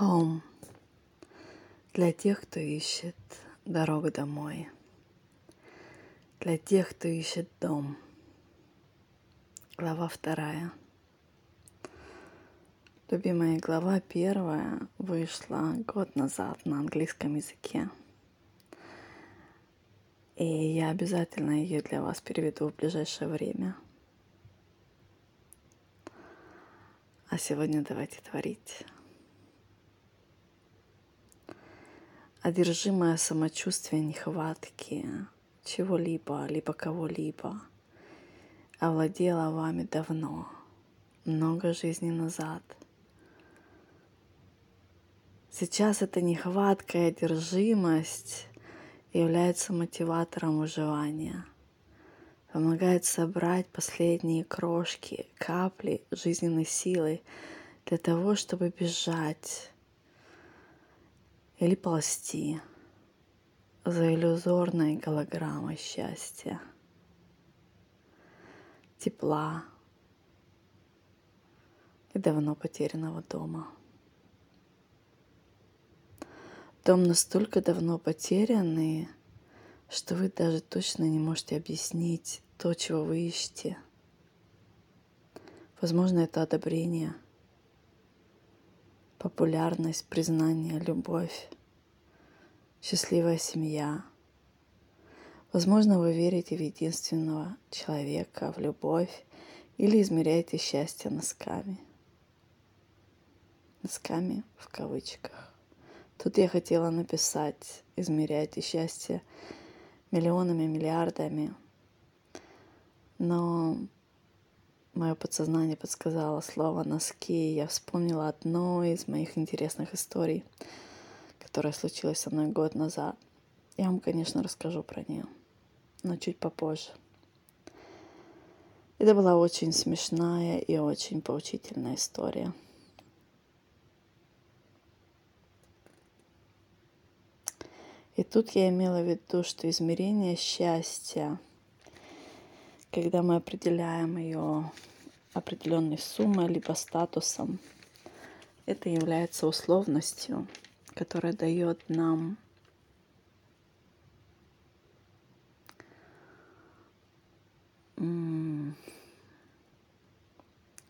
Home. Для тех, кто ищет дорогу домой. Для тех, кто ищет дом. Глава вторая. Любимая глава первая вышла год назад на английском языке. И я обязательно ее для вас переведу в ближайшее время. А сегодня давайте творить. Одержимое самочувствие нехватки чего-либо, либо кого-либо овладело вами давно, много жизней назад. Сейчас эта нехватка и одержимость является мотиватором выживания, помогает собрать последние крошки, капли жизненной силы для того, чтобы бежать или ползти за иллюзорной голограммой счастья, тепла и давно потерянного дома. Дом настолько давно потерянный, что вы даже точно не можете объяснить то, чего вы ищете. Возможно, это одобрение – популярность, признание, любовь, счастливая семья. Возможно, вы верите в единственного человека, в любовь или измеряете счастье носками. Носками в кавычках. Тут я хотела написать, измеряйте счастье миллионами, миллиардами. Но мое подсознание подсказало слово носки, и я вспомнила одну из моих интересных историй, которая случилась со мной год назад. Я вам, конечно, расскажу про нее, но чуть попозже. Это была очень смешная и очень поучительная история. И тут я имела в виду, что измерение счастья — когда мы определяем ее определенной суммой либо статусом, это является условностью, которая дает нам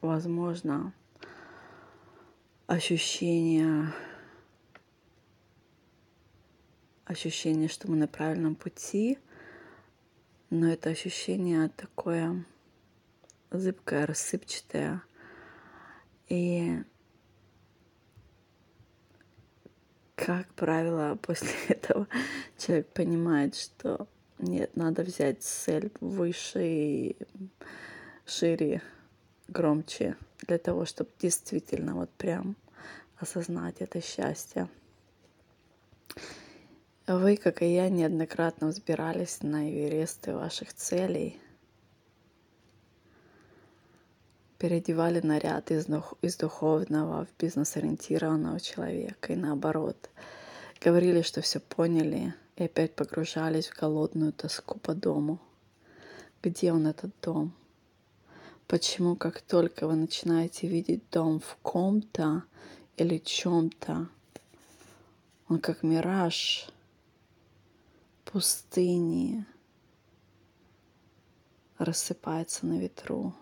возможно, ощущение, ощущение, что мы на правильном пути – но это ощущение такое зыбкое, рассыпчатое. И, как правило, после этого человек понимает, что нет, надо взять цель выше и шире, громче, для того, чтобы действительно вот прям осознать это счастье. Вы, как и я, неоднократно взбирались на эвересты ваших целей, переодевали наряд из, из духовного в бизнес-ориентированного человека и наоборот. Говорили, что все поняли, и опять погружались в голодную тоску по дому. Где он, этот дом? Почему, как только вы начинаете видеть дом в ком-то или чем-то, он как мираж — пустыни рассыпается на ветру,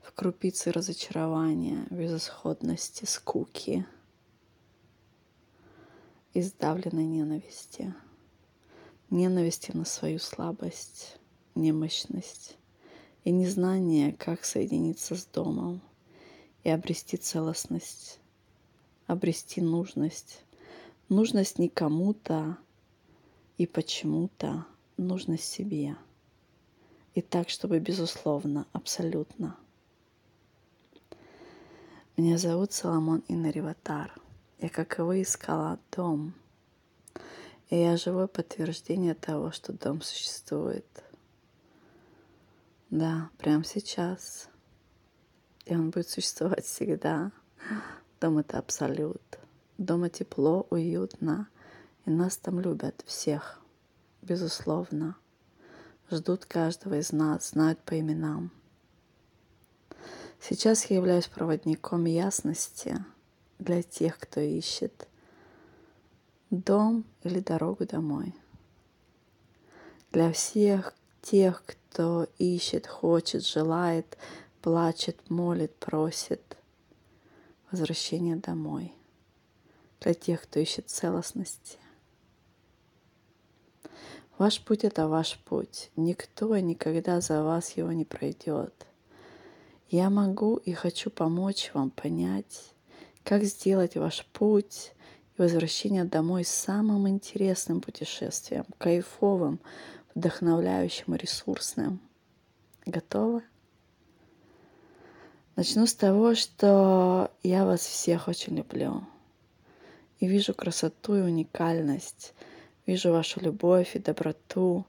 в крупицы разочарования, безысходности, скуки и сдавленной ненависти. Ненависти на свою слабость, немощность и незнание, как соединиться с домом и обрести целостность, обрести нужность. Нужность не кому-то, и почему-то нужно себе. И так, чтобы безусловно, абсолютно. Меня зовут Соломон Инариватар. Я, как и искала дом. И я живое подтверждение того, что дом существует. Да, прямо сейчас. И он будет существовать всегда. Дом — это абсолют. Дома тепло, уютно — и нас там любят всех, безусловно. Ждут каждого из нас, знают по именам. Сейчас я являюсь проводником ясности для тех, кто ищет дом или дорогу домой. Для всех тех, кто ищет, хочет, желает, плачет, молит, просит возвращения домой. Для тех, кто ищет целостности. Ваш путь — это ваш путь. Никто никогда за вас его не пройдет. Я могу и хочу помочь вам понять, как сделать ваш путь и возвращение домой самым интересным путешествием, кайфовым, вдохновляющим и ресурсным. Готовы? Начну с того, что я вас всех очень люблю и вижу красоту и уникальность, вижу вашу любовь и доброту,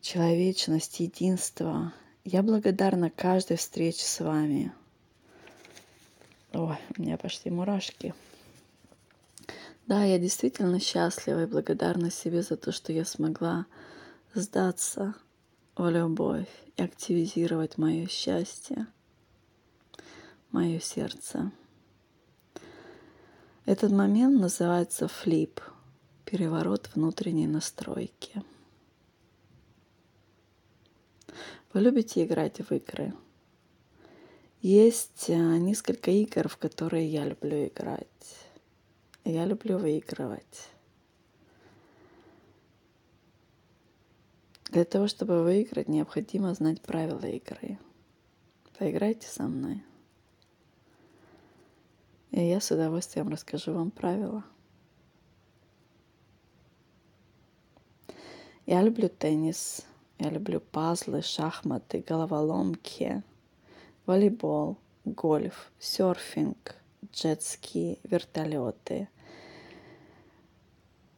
человечность, единство, я благодарна каждой встрече с вами. Ой, у меня пошли мурашки. Да, я действительно счастлива и благодарна себе за то, что я смогла сдаться в любовь и активизировать мое счастье, мое сердце. Этот момент называется флип, переворот внутренней настройки. Вы любите играть в игры? Есть э, несколько игр, в которые я люблю играть. Я люблю выигрывать. Для того, чтобы выиграть, необходимо знать правила игры. Поиграйте со мной. И я с удовольствием расскажу вам правила. Я люблю теннис. Я люблю пазлы, шахматы, головоломки, волейбол, гольф, серфинг, джетски, вертолеты.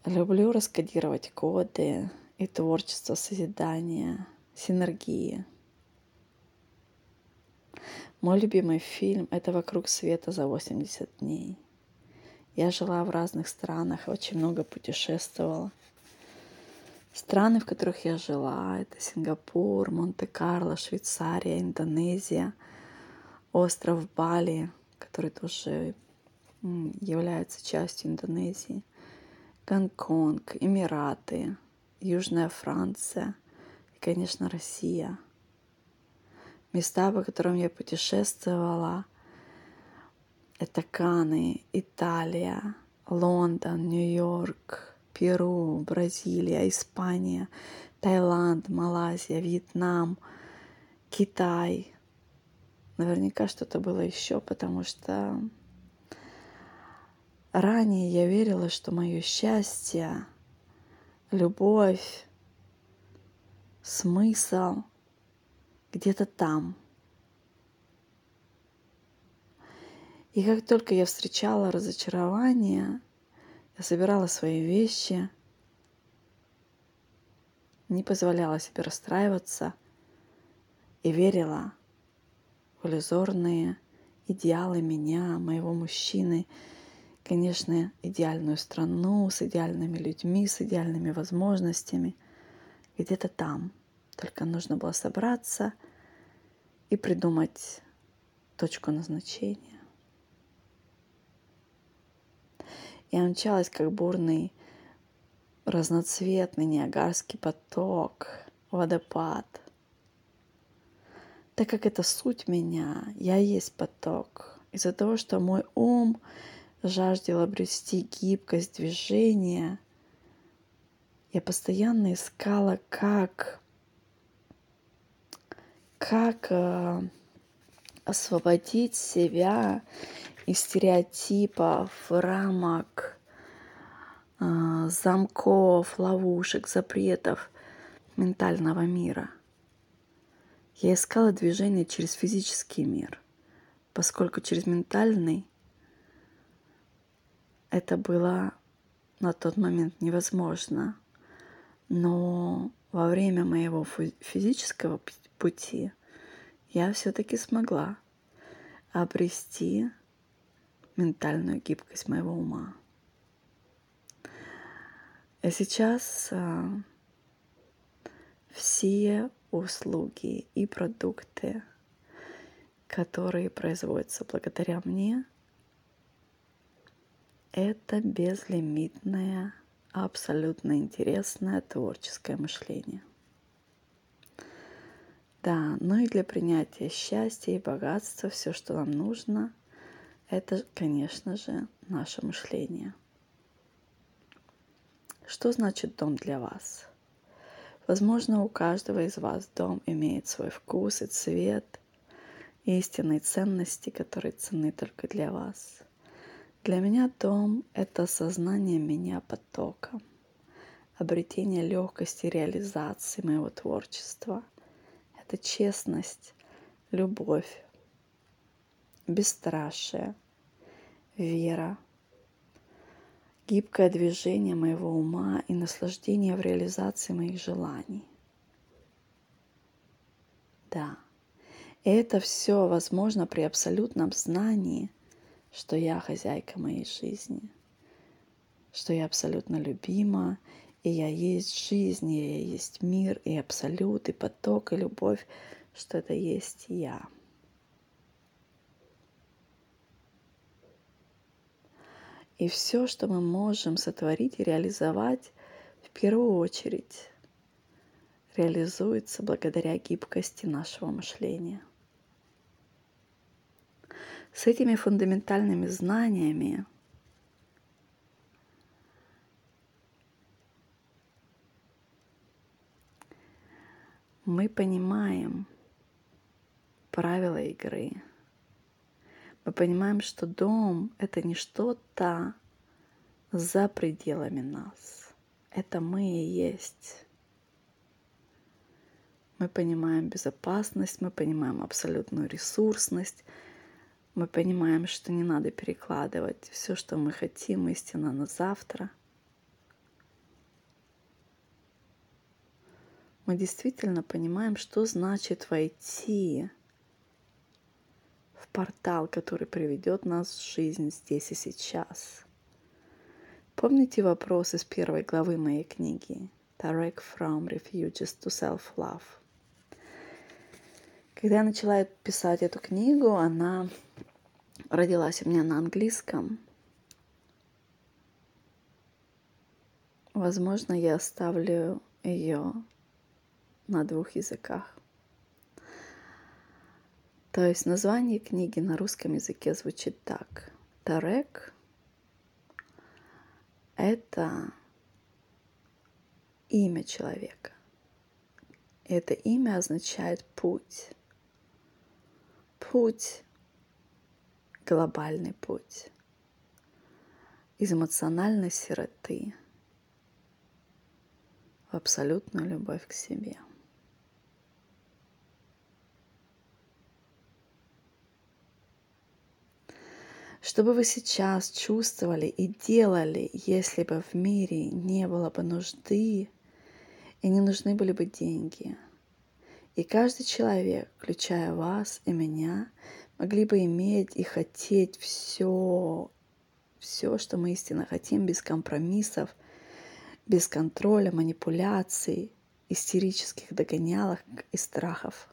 Люблю раскодировать коды и творчество, созидания, синергии. Мой любимый фильм — это «Вокруг света за 80 дней». Я жила в разных странах, очень много путешествовала — Страны, в которых я жила, это Сингапур, Монте-Карло, Швейцария, Индонезия, остров Бали, который тоже является частью Индонезии, Гонконг, Эмираты, Южная Франция и, конечно, Россия. Места, по которым я путешествовала, это Каны, Италия, Лондон, Нью-Йорк, Перу, Бразилия, Испания, Таиланд, Малайзия, Вьетнам, Китай. Наверняка что-то было еще, потому что ранее я верила, что мое счастье, любовь, смысл где-то там. И как только я встречала разочарование, я собирала свои вещи, не позволяла себе расстраиваться и верила в иллюзорные идеалы меня, моего мужчины, конечно, идеальную страну с идеальными людьми, с идеальными возможностями, где-то там. Только нужно было собраться и придумать точку назначения. Я мчалась, как бурный разноцветный Ниагарский поток, водопад. Так как это суть меня, я есть поток. Из-за того, что мой ум жаждал обрести гибкость движения, я постоянно искала, как, как э, освободить себя из стереотипов, рамок, а, замков, ловушек, запретов ментального мира. Я искала движение через физический мир, поскольку через ментальный это было на тот момент невозможно. Но во время моего физического пути я все-таки смогла обрести ментальную гибкость моего ума. И сейчас а, все услуги и продукты, которые производятся благодаря мне, это безлимитное, абсолютно интересное творческое мышление. Да, ну и для принятия счастья и богатства все, что нам нужно, это, конечно же, наше мышление. Что значит дом для вас? Возможно, у каждого из вас дом имеет свой вкус и цвет, истинные ценности, которые ценны только для вас. Для меня дом — это осознание меня потоком, обретение легкости реализации моего творчества. Это честность, любовь, бесстрашие, вера, гибкое движение моего ума и наслаждение в реализации моих желаний. Да, и это все возможно при абсолютном знании, что я хозяйка моей жизни, что я абсолютно любима, и я есть жизнь, и я есть мир, и абсолют, и поток, и любовь, что это есть я. И все, что мы можем сотворить и реализовать, в первую очередь реализуется благодаря гибкости нашего мышления. С этими фундаментальными знаниями мы понимаем правила игры – мы понимаем, что дом — это не что-то за пределами нас. Это мы и есть. Мы понимаем безопасность, мы понимаем абсолютную ресурсность, мы понимаем, что не надо перекладывать все, что мы хотим, истинно на завтра. Мы действительно понимаем, что значит войти портал, который приведет нас в жизнь здесь и сейчас. Помните вопрос из первой главы моей книги Tarek from Refuges to Self-Love? Когда я начала писать эту книгу, она родилась у меня на английском. Возможно, я оставлю ее на двух языках. То есть название книги на русском языке звучит так. Тарек – это имя человека. Это имя означает путь. Путь, глобальный путь из эмоциональной сироты в абсолютную любовь к себе. Что бы вы сейчас чувствовали и делали, если бы в мире не было бы нужды и не нужны были бы деньги? И каждый человек, включая вас и меня, могли бы иметь и хотеть все, все, что мы истинно хотим, без компромиссов, без контроля, манипуляций, истерических догонялок и страхов.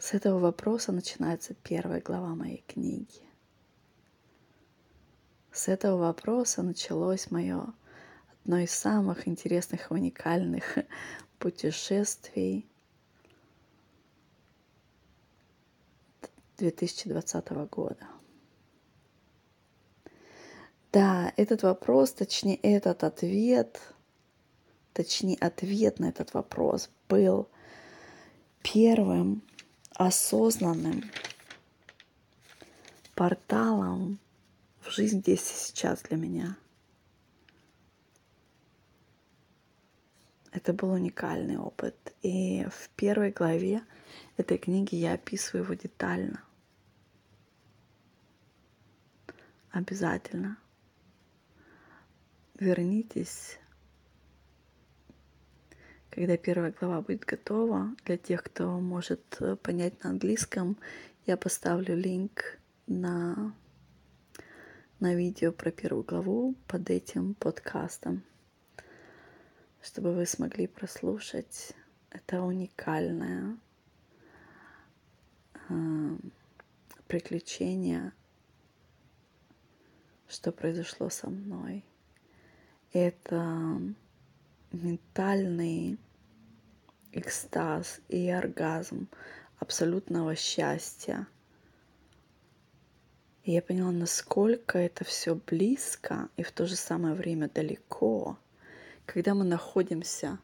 С этого вопроса начинается первая глава моей книги. С этого вопроса началось мое одно из самых интересных и уникальных путешествий 2020 года. Да, этот вопрос, точнее этот ответ, точнее ответ на этот вопрос был первым осознанным порталом в жизнь здесь и сейчас для меня. Это был уникальный опыт. И в первой главе этой книги я описываю его детально. Обязательно вернитесь когда первая глава будет готова, для тех, кто может э, понять на английском, я поставлю линк на, на видео про первую главу под этим подкастом, чтобы вы смогли прослушать. Это уникальное э, приключение что произошло со мной. Это ментальный экстаз и оргазм абсолютного счастья. И я поняла, насколько это все близко и в то же самое время далеко, когда мы находимся,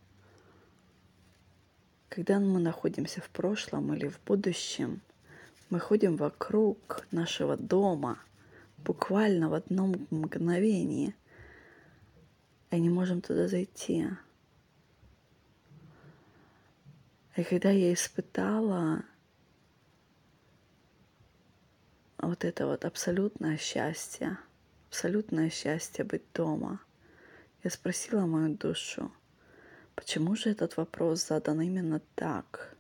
когда мы находимся в прошлом или в будущем, мы ходим вокруг нашего дома буквально в одном мгновении, и не можем туда зайти. И когда я испытала вот это вот абсолютное счастье, абсолютное счастье быть дома, я спросила мою душу, почему же этот вопрос задан именно так?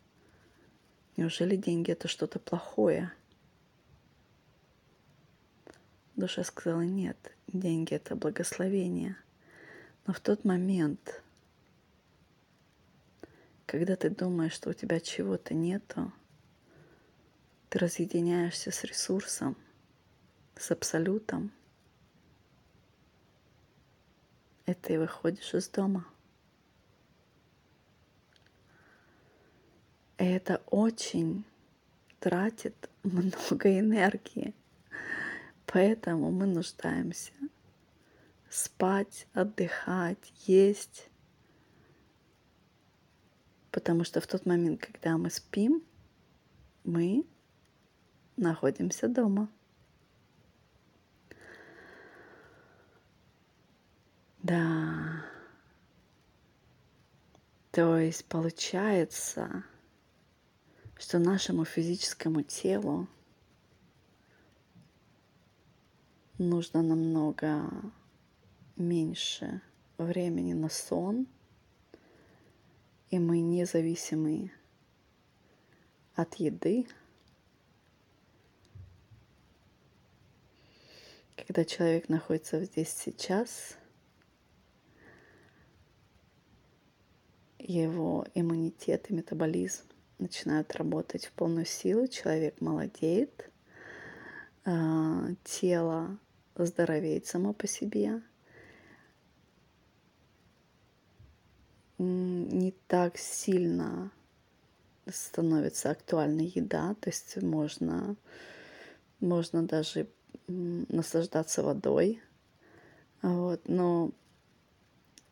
Неужели деньги это что-то плохое? Душа сказала, нет, деньги это благословение. Но в тот момент, когда ты думаешь, что у тебя чего-то нету, ты разъединяешься с ресурсом, с абсолютом, и ты выходишь из дома. И это очень тратит много энергии. Поэтому мы нуждаемся спать, отдыхать, есть, Потому что в тот момент, когда мы спим, мы находимся дома. Да. То есть получается, что нашему физическому телу нужно намного меньше времени на сон, и мы независимы от еды. Когда человек находится здесь сейчас, его иммунитет и метаболизм начинают работать в полную силу, человек молодеет, а, тело здоровеет само по себе – не так сильно становится актуальной еда, то есть можно, можно даже наслаждаться водой. Вот, но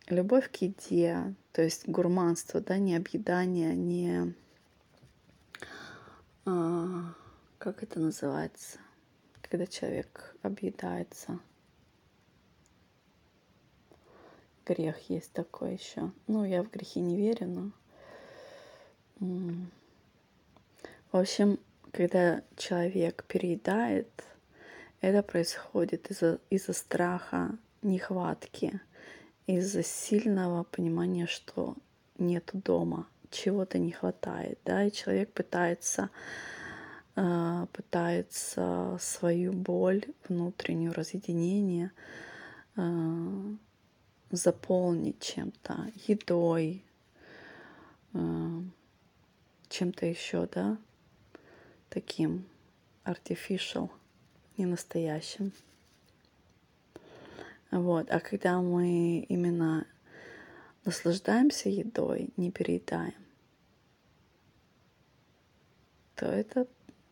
любовь к еде, то есть гурманство, да, не объедание, не... А, как это называется? Когда человек объедается – грех есть такой еще. Ну, я в грехи не верю, но... В общем, когда человек переедает, это происходит из-за из страха нехватки, из-за сильного понимания, что нет дома, чего-то не хватает, да, и человек пытается э, пытается свою боль, внутреннее разъединение э, заполнить чем-то, едой, э, чем-то еще, да, таким artificial, не настоящим. Вот. А когда мы именно наслаждаемся едой, не переедаем, то это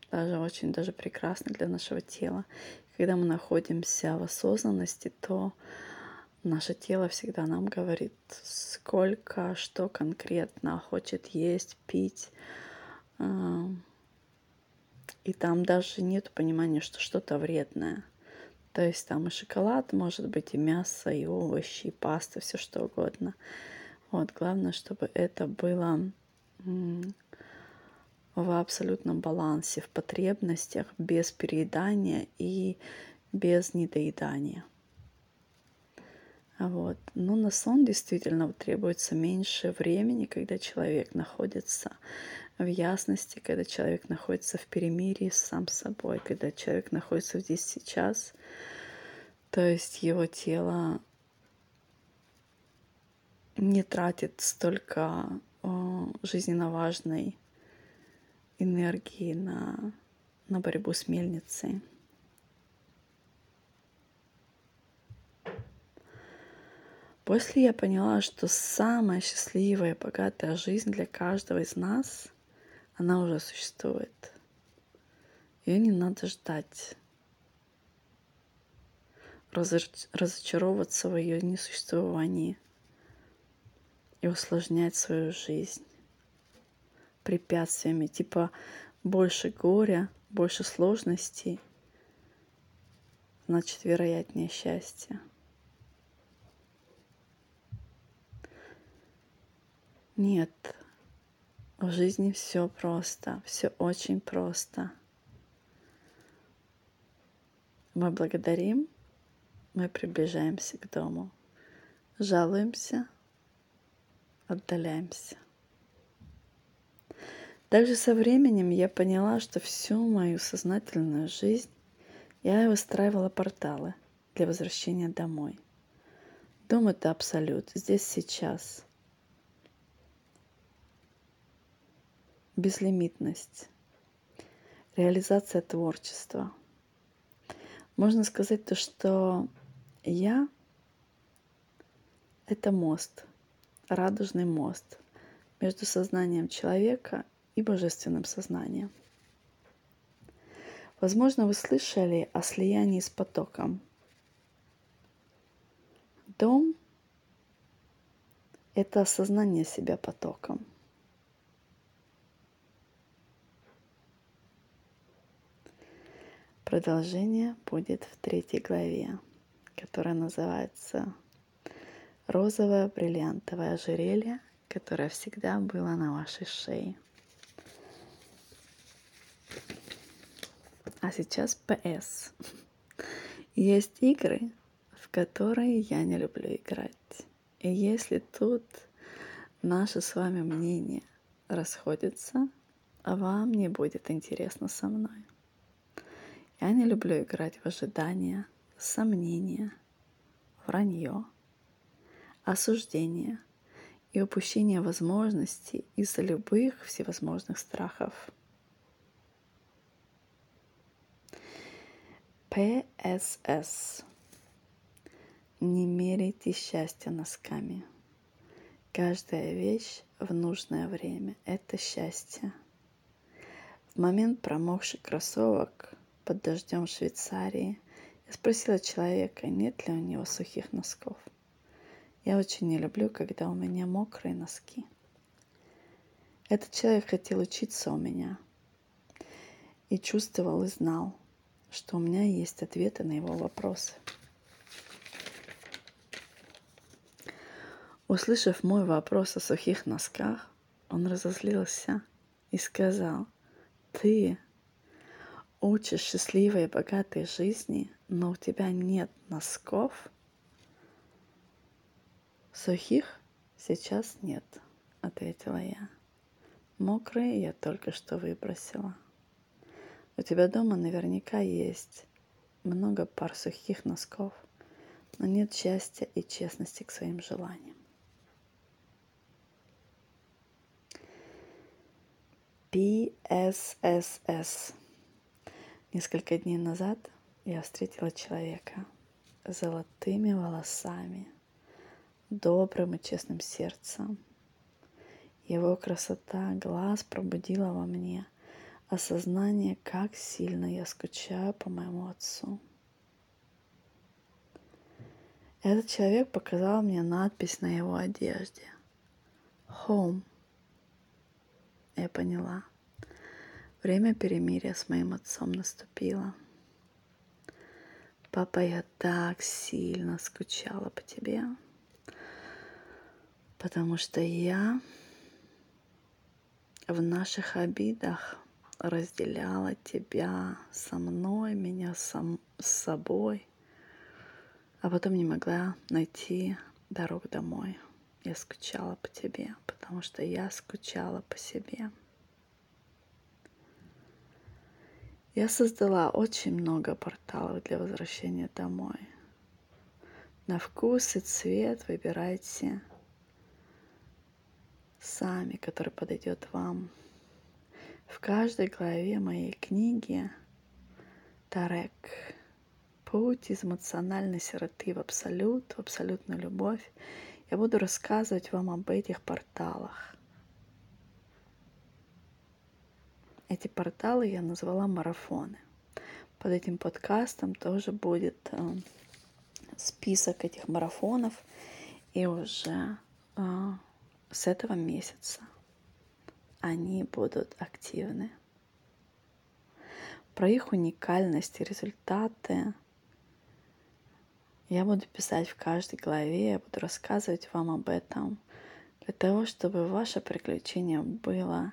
даже очень даже прекрасно для нашего тела. Когда мы находимся в осознанности, то Наше тело всегда нам говорит, сколько, что конкретно хочет есть, пить. И там даже нет понимания, что что-то вредное. То есть там и шоколад, может быть, и мясо, и овощи, и паста, все что угодно. Вот, главное, чтобы это было в абсолютном балансе, в потребностях, без переедания и без недоедания. Вот. Но на сон действительно требуется меньше времени, когда человек находится в ясности, когда человек находится в перемирии с сам собой, когда человек находится здесь сейчас. То есть его тело не тратит столько о, жизненно важной энергии на, на борьбу с мельницей. После я поняла, что самая счастливая и богатая жизнь для каждого из нас, она уже существует. Ее не надо ждать. Разочаровываться в ее несуществовании и усложнять свою жизнь препятствиями, типа больше горя, больше сложностей, значит, вероятнее счастье. Нет, в жизни все просто, все очень просто. Мы благодарим, мы приближаемся к дому, жалуемся, отдаляемся. Также со временем я поняла, что всю мою сознательную жизнь я выстраивала порталы для возвращения домой. Дом — это абсолют, здесь сейчас. Безлимитность, реализация творчества. Можно сказать то, что я — это мост, радужный мост между сознанием человека и божественным сознанием. Возможно, вы слышали о слиянии с потоком. Дом – это осознание себя потоком. Продолжение будет в третьей главе, которая называется «Розовое бриллиантовое ожерелье, которое всегда было на вашей шее». А сейчас PS. Есть игры, в которые я не люблю играть. И если тут наше с вами мнение расходится, а вам не будет интересно со мной. Я не люблю играть в ожидания, сомнения, вранье, осуждение и упущение возможностей из-за любых всевозможных страхов – ПСС. Не меряйте счастье носками. Каждая вещь в нужное время – это счастье. В момент промокших кроссовок под дождем в Швейцарии я спросила человека, нет ли у него сухих носков. Я очень не люблю, когда у меня мокрые носки. Этот человек хотел учиться у меня и чувствовал и знал – что у меня есть ответы на его вопросы. Услышав мой вопрос о сухих носках, он разозлился и сказал, ты учишь счастливой и богатой жизни, но у тебя нет носков? Сухих сейчас нет, ответила я. Мокрые я только что выбросила. У тебя дома наверняка есть много пар сухих носков, но нет счастья и честности к своим желаниям. PSSS. Несколько дней назад я встретила человека с золотыми волосами, добрым и честным сердцем. Его красота глаз пробудила во мне осознание, как сильно я скучаю по моему отцу. Этот человек показал мне надпись на его одежде. Home. Я поняла. Время перемирия с моим отцом наступило. Папа, я так сильно скучала по тебе, потому что я в наших обидах разделяла тебя со мной, меня сам, с собой, а потом не могла найти дорогу домой. Я скучала по тебе, потому что я скучала по себе. Я создала очень много порталов для возвращения домой. На вкус и цвет выбирайте сами, который подойдет вам. В каждой главе моей книги Тарек путь из эмоциональной сироты в абсолют, в абсолютную любовь. Я буду рассказывать вам об этих порталах. Эти порталы я назвала марафоны. Под этим подкастом тоже будет э, список этих марафонов. И уже э, с этого месяца они будут активны. Про их уникальность и результаты я буду писать в каждой главе, я буду рассказывать вам об этом, для того, чтобы ваше приключение было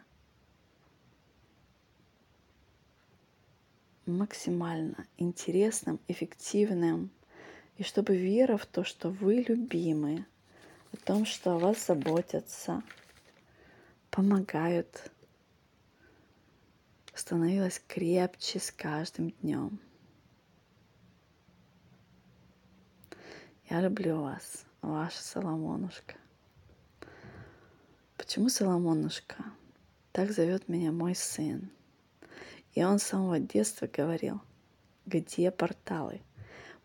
максимально интересным, эффективным, и чтобы вера в то, что вы любимы, о том, что о вас заботятся, помогают, становилась крепче с каждым днем. Я люблю вас, ваша Соломонушка. Почему Соломонушка? Так зовет меня мой сын. И он с самого детства говорил, где порталы?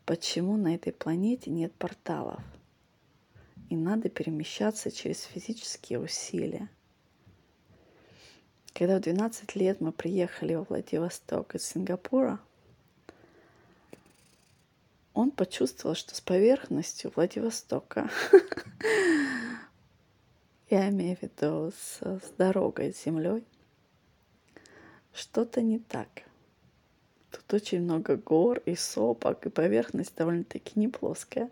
Почему на этой планете нет порталов? И надо перемещаться через физические усилия. Когда в 12 лет мы приехали во Владивосток из Сингапура, он почувствовал, что с поверхностью Владивостока, я имею в виду с, с дорогой, с землей, что-то не так. Тут очень много гор и сопок, и поверхность довольно-таки не плоская.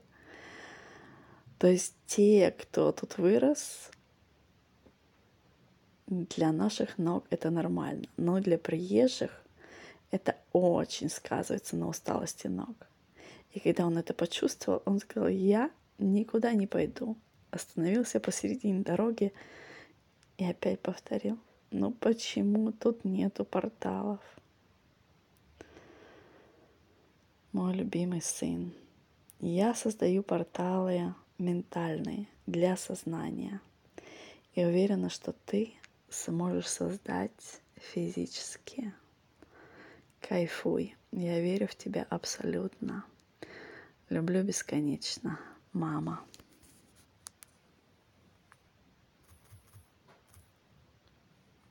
То есть те, кто тут вырос, для наших ног это нормально, но для приезжих это очень сказывается на усталости ног. И когда он это почувствовал, он сказал, я никуда не пойду. Остановился посередине дороги и опять повторил, ну почему тут нету порталов? Мой любимый сын, я создаю порталы ментальные для сознания. И уверена, что ты сможешь создать физически. Кайфуй. Я верю в тебя абсолютно. Люблю бесконечно. Мама.